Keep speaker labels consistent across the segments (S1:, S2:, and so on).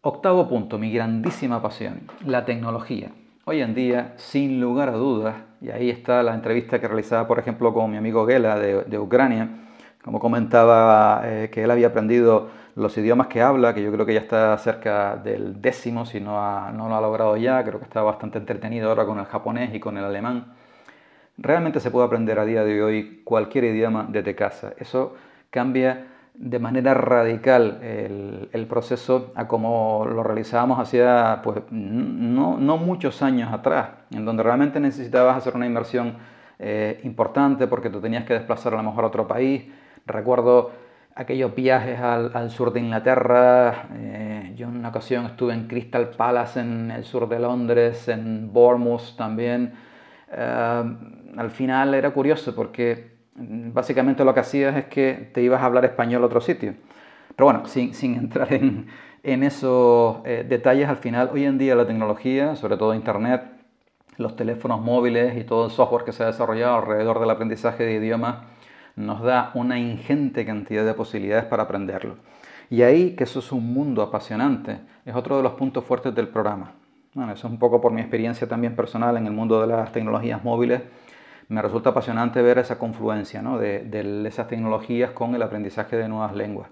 S1: Octavo punto, mi grandísima pasión, la tecnología. Hoy en día, sin lugar a dudas, y ahí está la entrevista que realizaba, por ejemplo, con mi amigo Gela de, Ucrania, como comentaba eh, que él había aprendido los idiomas que habla, que yo creo que ya está cerca del décimo, si no, no lo ha logrado ya, creo que está bastante entretenido ahora con el japonés y con el alemán. Realmente se puede aprender a día de hoy cualquier idioma desde casa. Eso cambia de manera radical el, proceso a como lo realizábamos hacía pues, no, no, muchos años atrás, en donde realmente necesitabas hacer una inversión eh, importante porque tú tenías que desplazar a lo mejor a otro país. Recuerdo aquellos viajes al, sur de Inglaterra. Eh, yo en una ocasión estuve en Crystal Palace en el sur de Londres, en Bournemouth también. Eh, al final era curioso porque básicamente lo que hacías es que te ibas a hablar español a otro sitio. Pero bueno, sin, entrar en, en esos eh, detalles, al final hoy en día la tecnología, sobre todo Internet, los teléfonos móviles y todo el software que se ha desarrollado alrededor del aprendizaje de idiomas, nos da una ingente cantidad de posibilidades para aprenderlo. Y ahí, que eso es un mundo apasionante, es otro de los puntos fuertes del programa. Bueno, eso es un poco por mi experiencia también personal en el mundo de las tecnologías móviles me resulta apasionante ver esa confluencia de, esas tecnologías con el aprendizaje de nuevas lenguas.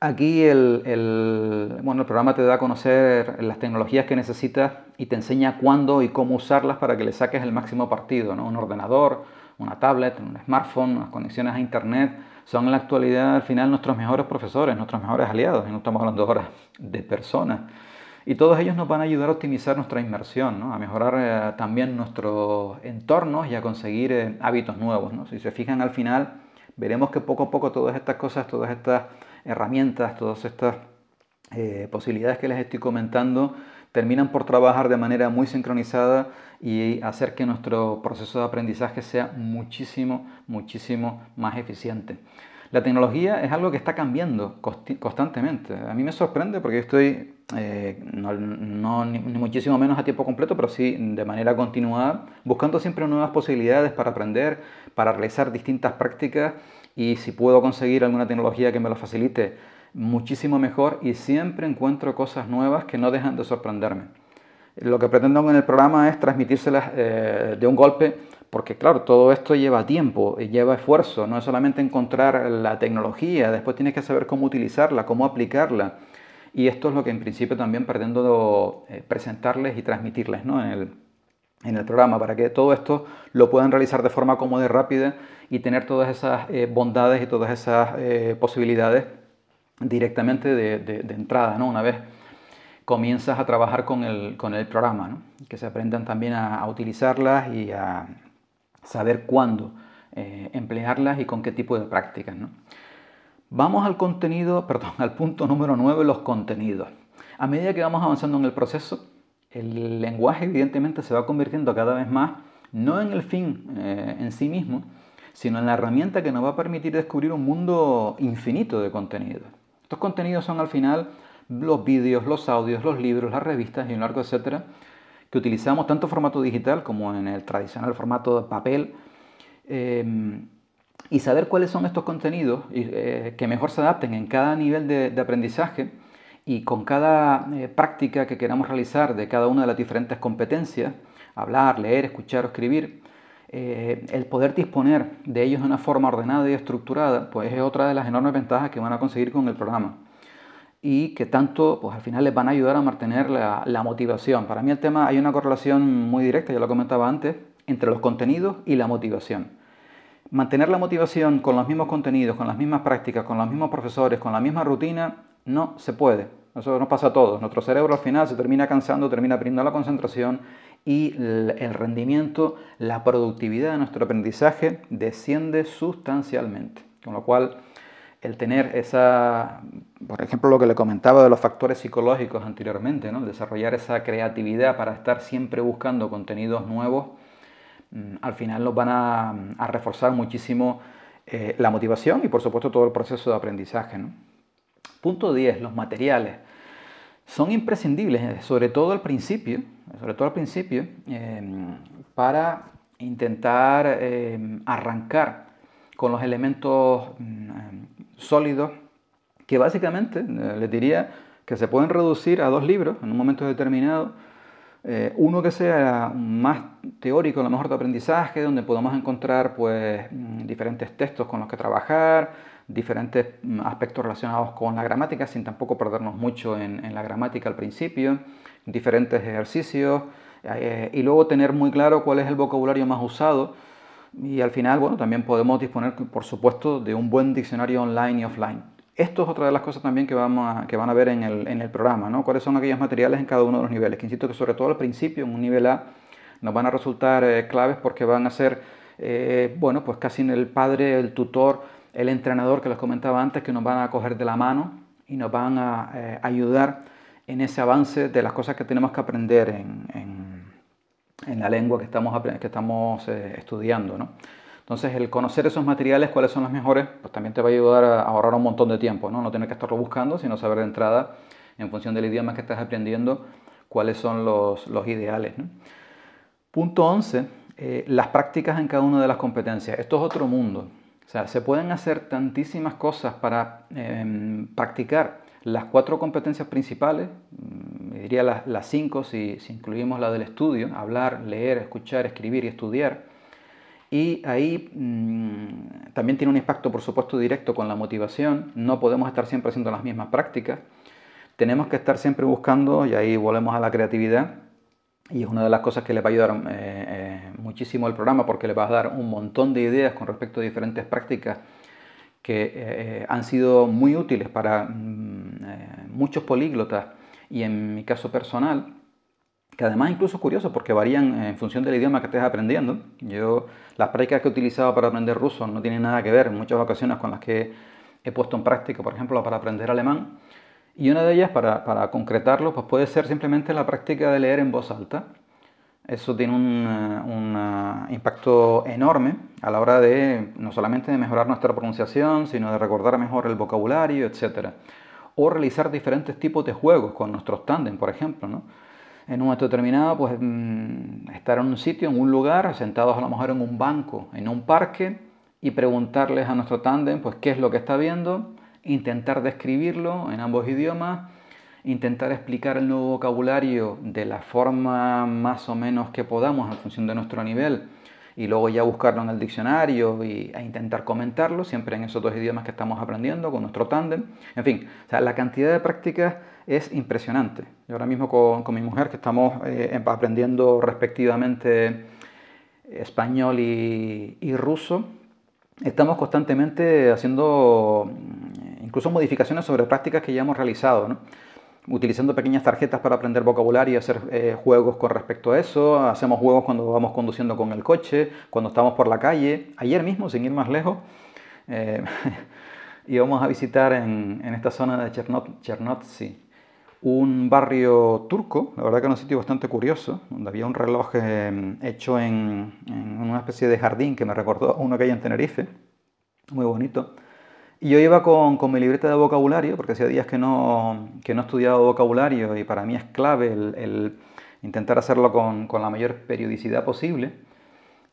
S1: Aquí el, bueno, el programa te da a conocer las tecnologías que necesitas y te enseña cuándo y cómo usarlas para que le saques el máximo partido. ¿no? Un ordenador, una tablet, un smartphone, unas conexiones a Internet son en la actualidad al final nuestros mejores profesores, nuestros mejores aliados. Y no estamos hablando ahora de personas y todos ellos nos van a ayudar a optimizar nuestra inmersión, a mejorar eh, también nuestros entornos y a conseguir eh, hábitos nuevos. Si se fijan al final, veremos que poco a poco todas estas cosas, todas estas herramientas, todas estas eh, posibilidades que les estoy comentando, terminan por trabajar de manera muy sincronizada y hacer que nuestro proceso de aprendizaje sea muchísimo, muchísimo más eficiente. La tecnología es algo que está cambiando constantemente. A mí me sorprende porque estoy, eh, no, ni, muchísimo menos a tiempo completo, pero sí de manera continuada, buscando siempre nuevas posibilidades para aprender, para realizar distintas prácticas y si puedo conseguir alguna tecnología que me lo facilite, muchísimo mejor y siempre encuentro cosas nuevas que no dejan de sorprenderme. Lo que pretendo en el programa es transmitírselas eh, de un golpe porque claro, todo esto lleva tiempo, lleva esfuerzo, no es solamente encontrar la tecnología, después tienes que saber cómo utilizarla, cómo aplicarla. Y esto es lo que en principio también pretendo eh, presentarles y transmitirles ¿no? en, el, en, el, programa, para que todo esto lo puedan realizar de forma cómoda y rápida y tener todas esas eh, bondades y todas esas eh, posibilidades directamente de, de, entrada, ¿no? una vez comienzas a trabajar con el, con el programa, ¿no? que se aprendan también a, a utilizarlas y a, saber cuándo eh, emplearlas y con qué tipo de prácticas. Vamos al contenido, perdón, al punto número 9, los contenidos. A medida que vamos avanzando en el proceso, el lenguaje evidentemente se va convirtiendo cada vez más, no en el fin eh, en sí mismo, sino en la herramienta que nos va a permitir descubrir un mundo infinito de contenidos. Estos contenidos son al final los vídeos, los audios, los libros, las revistas y un largo etcétera, que utilizamos tanto formato digital como en el tradicional formato de papel. Em, y saber cuáles son estos contenidos eh, que mejor se adapten en cada nivel de, aprendizaje y con cada eh, práctica que queramos realizar de cada una de las diferentes competencias, hablar, leer, escuchar o escribir, eh, el poder disponer de ellos de una forma ordenada y estructurada, pues es otra de las enormes ventajas que van a conseguir con el programa y que tanto pues al final les van a ayudar a mantener la, motivación. Para mí el tema hay una correlación muy directa, ya lo comentaba antes, entre los contenidos y la motivación. Mantener la motivación con los mismos contenidos, con las mismas prácticas, con los mismos profesores, con la misma rutina, no se puede. Eso nos pasa a todos. Nuestro cerebro al final se termina cansando, termina perdiendo la concentración y el rendimiento, la productividad de nuestro aprendizaje desciende sustancialmente. Con lo cual, el tener esa, por ejemplo, lo que le comentaba de los factores psicológicos anteriormente, ¿no? desarrollar esa creatividad para estar siempre buscando contenidos nuevos, mm, al final nos van a, reforzar muchísimo eh, la motivación y por supuesto todo el proceso de aprendizaje. Punto 10, los materiales. Son imprescindibles, eh, sobre todo al principio, sobre todo al principio, em, para intentar em, arrancar con los elementos mm, sólidos que básicamente, eh, les diría, que se pueden reducir a dos libros en un momento determinado. Eh, uno que sea más teórico, a lo mejor de aprendizaje, donde podamos encontrar pues, mm, diferentes textos con los que trabajar, diferentes mm, aspectos relacionados con la gramática, sin tampoco perdernos mucho en, la gramática al principio, diferentes ejercicios, eh, y luego tener muy claro cuál es el vocabulario más usado. Y al final, bueno, también podemos disponer, por supuesto, de un buen diccionario online y offline. Esto es otra de las cosas también que, vamos que van a ver en el, en el programa, ¿no? Cuáles son aquellos materiales en cada uno de los niveles. Que insisto que sobre todo al principio, en un nivel A, nos van a resultar eh, claves porque van a ser, eh, bueno, pues casi el padre, el tutor, el entrenador que les comentaba antes, que nos van a coger de la mano y nos van a eh, ayudar en ese avance de las cosas que tenemos que aprender en, en, la lengua que estamos, que estamos estudiando, ¿no? Entonces, el conocer esos materiales, cuáles son los mejores, pues también te va a ayudar a ahorrar un montón de tiempo, ¿no? No tener que estarlo buscando, sino saber de entrada, en función del idioma que estás aprendiendo, cuáles son los, los ideales. Punto 11, eh, las prácticas en cada una de las competencias. Esto es otro mundo. O sea, se pueden hacer tantísimas cosas para em, practicar las cuatro competencias principales, diría las, cinco si, si incluimos la del estudio, hablar, leer, escuchar, escribir y estudiar y ahí mm, también tiene un impacto, por supuesto, directo con la motivación. No podemos estar siempre haciendo las mismas prácticas. Tenemos que estar siempre buscando, y ahí volvemos a la creatividad, y es una de las cosas que le va a ayudar eh, eh, muchísimo el programa porque le va a dar un montón de ideas con respecto a diferentes prácticas que eh, han sido muy útiles para mm, muchos políglotas y en mi caso personal que además incluso es curioso porque varían en función del idioma que estés aprendiendo. Yo las prácticas que he utilizado para aprender ruso no tienen nada que ver en muchas ocasiones con las que he puesto en práctica, por ejemplo, para aprender alemán. Y una de ellas, para, para concretarlo, pues puede ser simplemente la práctica de leer en voz alta. Eso tiene un, un, impacto enorme a la hora de no solamente de mejorar nuestra pronunciación, sino de recordar mejor el vocabulario, etc. O realizar diferentes tipos de juegos con nuestros tándem, por ejemplo. ¿no? en un momento determinado, pues mm, estar en un sitio, en un lugar, sentados a lo mejor en un banco, en un parque, y preguntarles a nuestro tándem, pues qué es lo que está viendo, intentar describirlo en ambos idiomas, intentar explicar el nuevo vocabulario de la forma más o menos que podamos en función de nuestro nivel y luego ya buscarlo en el diccionario y, e intentar comentarlo, siempre en esos dos idiomas que estamos aprendiendo con nuestro tándem. En fin, o sea, la cantidad de prácticas es impresionante. Yo ahora mismo con, con mi mujer, que estamos eh, aprendiendo respectivamente español y, y ruso, estamos constantemente haciendo mm, incluso modificaciones sobre prácticas que ya hemos realizado. ¿no? Utilizando pequeñas tarjetas para aprender vocabulario y hacer eh, juegos con respecto a eso. Hacemos juegos cuando vamos conduciendo con el coche, cuando estamos por la calle. Ayer mismo, sin ir más lejos, eh, íbamos a visitar en, esta zona de Chernot, un barrio turco, la verdad que era un sitio bastante curioso, donde había un reloj eh, hecho en, en, una especie de jardín que me recordó uno que hay en Tenerife, muy bonito. Y yo iba con, con, mi libreta de vocabulario, porque hacía días que no, que no he estudiado vocabulario y para mí es clave el, el intentar hacerlo con, con, la mayor periodicidad posible.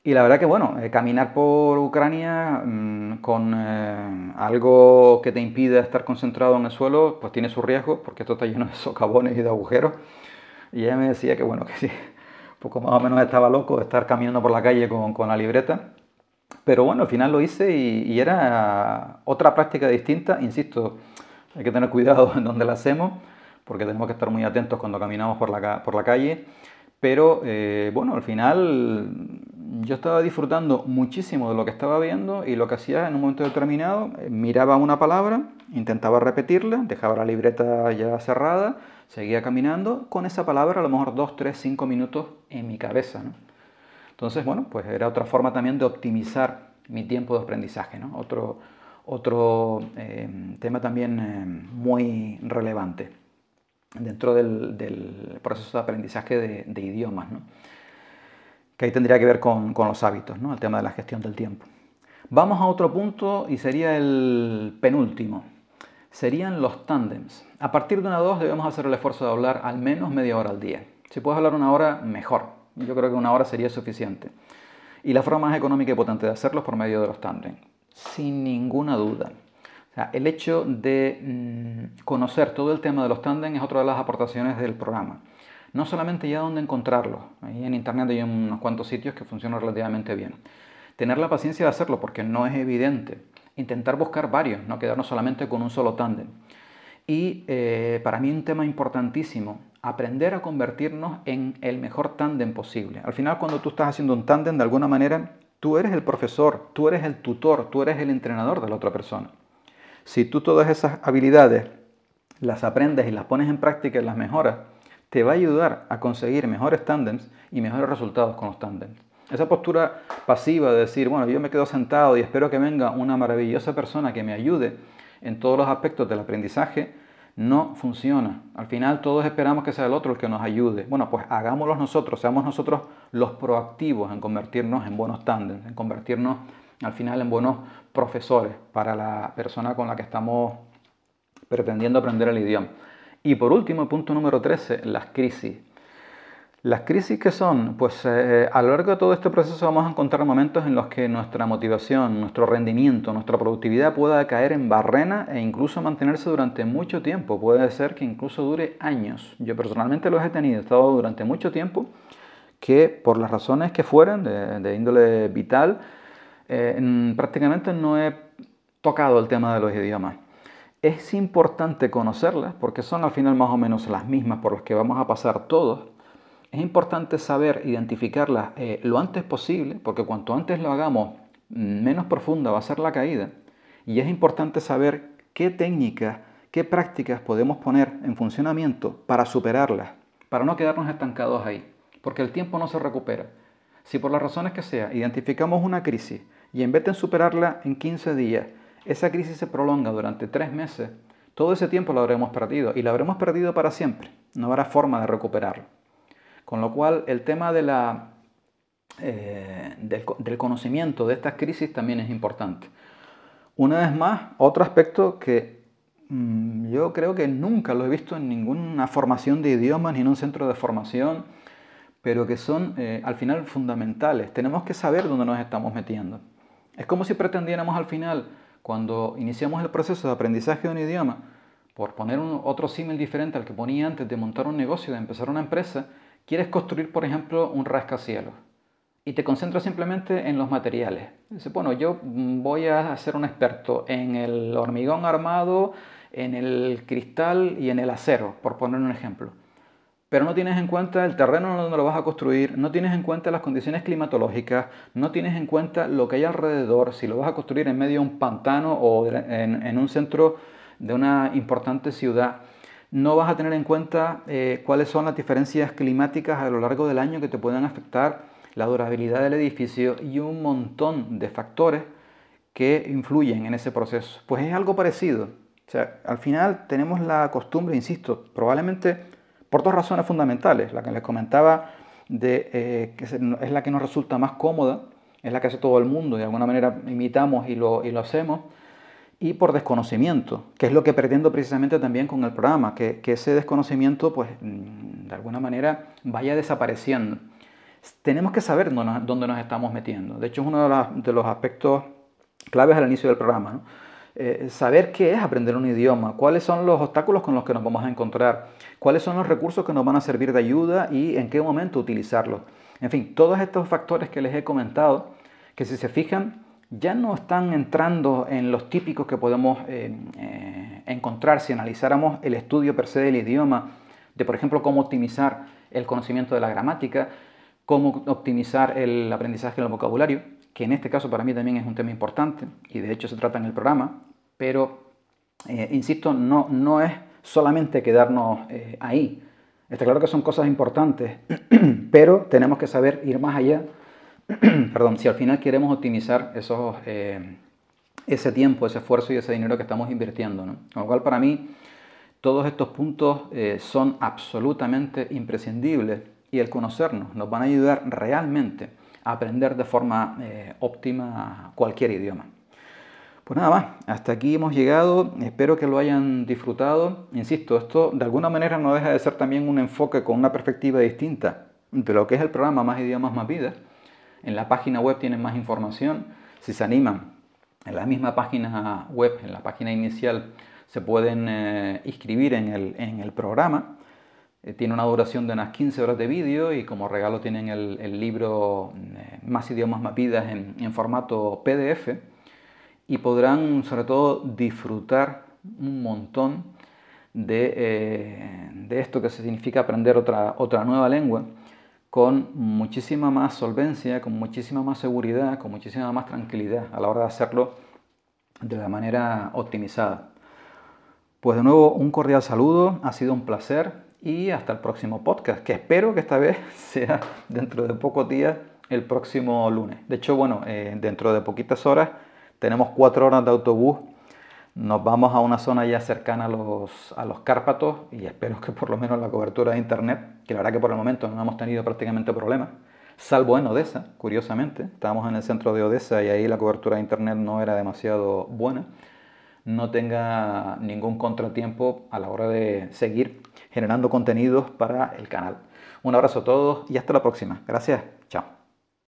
S1: Y la verdad que, bueno, eh, caminar por Ucrania mmm, con eh, algo que te impida estar concentrado en el suelo, pues tiene su riesgo, porque esto está lleno de socavones y de agujeros. Y ella me decía que, bueno, que sí, poco más o menos estaba loco de estar caminando por la calle con, con la libreta. Pero bueno, al final lo hice y, era otra práctica distinta. Insisto, hay que tener cuidado en donde la hacemos, porque tenemos que estar muy atentos cuando caminamos por la, por la calle. Pero eh, bueno, al final yo estaba disfrutando muchísimo de lo que estaba viendo y lo que hacía en un momento determinado, eh, miraba una palabra, intentaba repetirla, dejaba la libreta ya cerrada, seguía caminando con esa palabra a lo mejor 2, 3, 5 minutos en mi cabeza. Entonces, bueno, pues era otra forma también de optimizar mi tiempo de aprendizaje. Otro, otro eh, tema también eh, muy relevante dentro del, proceso de aprendizaje de, idiomas, que ahí tendría que ver con, los hábitos, ¿no? el tema de la gestión del tiempo. Vamos a otro punto y sería el penúltimo. Serían los tándems. A partir de una 2 debemos hacer el esfuerzo de hablar al menos media hora al día. Si puedes hablar una hora, mejor. Yo creo que una hora sería suficiente. Y la forma más económica y potente de hacerlo es por medio de los tándem, sin ninguna duda. el hecho de mm, conocer todo el tema de los tándem es otra de las aportaciones del programa. No solamente ya dónde encontrarlos, ahí en internet hay unos cuantos sitios que funcionan relativamente bien. Tener la paciencia de hacerlo porque no es evidente. Intentar buscar varios, no quedarnos solamente con un solo tándem. Y eh, para mí un tema importantísimo, aprender a convertirnos en el mejor tándem posible. Al final cuando tú estás haciendo un tándem, de alguna manera, tú eres el profesor, tú eres el tutor, tú eres el entrenador de la otra persona. Si tú todas esas habilidades las aprendes y las pones en práctica y las mejoras, te va a ayudar a conseguir mejores tándems y mejores resultados con los tándems. Esa postura pasiva de decir, bueno, yo me quedo sentado y espero que venga una maravillosa persona que me ayude en todos los aspectos del aprendizaje, no funciona. Al final todos esperamos que sea el otro el que nos ayude. Bueno, pues hagámoslo nosotros, seamos nosotros los proactivos en convertirnos en buenos tándems, en convertirnos al final en buenos profesores para la persona con la que estamos pretendiendo aprender el idioma. Y por último, punto número 13, las crisis. Las crisis que son, pues eh, a lo largo de todo este proceso vamos a encontrar momentos en los que nuestra motivación, nuestro rendimiento, nuestra productividad pueda caer en barrena e incluso mantenerse durante mucho tiempo. Puede ser que incluso dure años. Yo personalmente los he tenido, he estado durante mucho tiempo que por las razones que fueran, de índole vital, eh, prácticamente no he tocado el tema de los idiomas. Es importante conocerlas porque son al final más o menos las mismas por las que vamos a pasar todos. Es importante saber identificarlas eh, lo antes posible porque cuanto antes lo hagamos, menos profunda va a ser la caída. Y es importante saber qué técnicas, qué prácticas podemos poner en funcionamiento para superarlas, para no quedarnos estancados ahí, porque el tiempo no se recupera. Si por las razones que sea identificamos una crisis y en vez de superarla en 15 días, esa crisis se prolonga durante tres meses, todo ese tiempo lo habremos perdido y lo habremos perdido para siempre. No habrá forma de recuperarlo. Con lo cual el tema de la, eh, del, conocimiento de estas crisis también es importante. Una vez más, otro aspecto que mm, yo creo que nunca lo he visto en ninguna formación de idiomas ni en un centro de formación, pero que son eh, al final fundamentales. Tenemos que saber dónde nos estamos metiendo. Es como si pretendiéramos al final, cuando iniciamos el proceso de aprendizaje de un idioma, por poner otro símil diferente al que ponía antes de montar un negocio, de empezar una empresa, quieres construir, por ejemplo, un rascacielos y te concentras simplemente en los materiales. Dices, bueno, yo voy a ser un experto en el hormigón armado, en el cristal y en el acero, por poner un ejemplo pero no tienes en cuenta el terreno donde lo vas a construir, no tienes en cuenta las condiciones climatológicas, no tienes en cuenta lo que hay alrededor, si lo vas a construir en medio de un pantano o en, un centro de una importante ciudad. No vas a tener en cuenta eh, cuáles son las diferencias climáticas a lo largo del año que te pueden afectar la durabilidad del edificio y un montón de factores que influyen en ese proceso. Pues es algo parecido. O sea, al final tenemos la costumbre, insisto, probablemente por dos razones fundamentales. La que les comentaba, de, eh, que es la que nos resulta más cómoda, es la que hace todo el mundo, de alguna manera imitamos y lo, y lo hacemos, y por desconocimiento, que es lo que pretendo precisamente también con el programa, que, que ese desconocimiento, pues, mm, de alguna manera vaya desapareciendo. Tenemos que saber dónde nos, estamos metiendo. De hecho, es uno de, los aspectos claves al inicio del programa. Eh, saber qué es aprender un idioma, cuáles son los obstáculos con los que nos vamos a encontrar, cuáles son los recursos que nos van a servir de ayuda y en qué momento utilizarlos. En fin, todos estos factores que les he comentado, que si se fijan, ya no están entrando en los típicos que podemos eh, eh, encontrar si analizáramos el estudio per se del idioma, de por ejemplo cómo optimizar el conocimiento de la gramática, cómo optimizar el aprendizaje del vocabulario, que en este caso para mí también es un tema importante y de hecho se trata en el programa, pero eh, insisto, no, no es solamente quedarnos ahí. Está claro que son cosas importantes, pero tenemos que saber ir más allá, perdón, si al final queremos optimizar esos, eh, ese tiempo, ese esfuerzo y ese dinero que estamos invirtiendo. Con lo cual para mí todos estos puntos son absolutamente imprescindibles y el conocernos nos van a ayudar realmente aprender de forma eh, óptima cualquier idioma. Pues nada más, hasta aquí hemos llegado, espero que lo hayan disfrutado. Insisto, esto de alguna manera no deja de ser también un enfoque con una perspectiva distinta de lo que es el programa Más idiomas, más vidas. En la página web tienen más información. Si se animan En la misma página web, en la página inicial, se pueden eh, inscribir en el, programa. Eh, tiene una duración de unas 15 horas de vídeo y como regalo tienen el, libro eh, Más idiomas más vidas en, formato PDF y podrán sobre todo disfrutar un montón de, esto que significa aprender otra nueva lengua con muchísima más solvencia, con muchísima más seguridad, con muchísima más tranquilidad a la hora de hacerlo de la manera optimizada. Pues de nuevo un cordial saludo, ha sido un placer y hasta el próximo podcast, que espero que esta vez sea dentro de pocos días, el próximo lunes. De hecho, bueno, eh, dentro de poquitas horas tenemos cuatro horas de autobús, nos vamos a una zona ya cercana a los, a los Cárpatos y espero que por lo menos la cobertura de internet, que la verdad que por el momento no hemos tenido prácticamente problemas, salvo en Odessa, curiosamente, estábamos en el centro de Odessa y ahí la cobertura de internet no era demasiado buena no tenga ningún contratiempo a la hora de seguir generando contenidos para el canal. Un abrazo a todos y hasta la próxima. Gracias. Chao.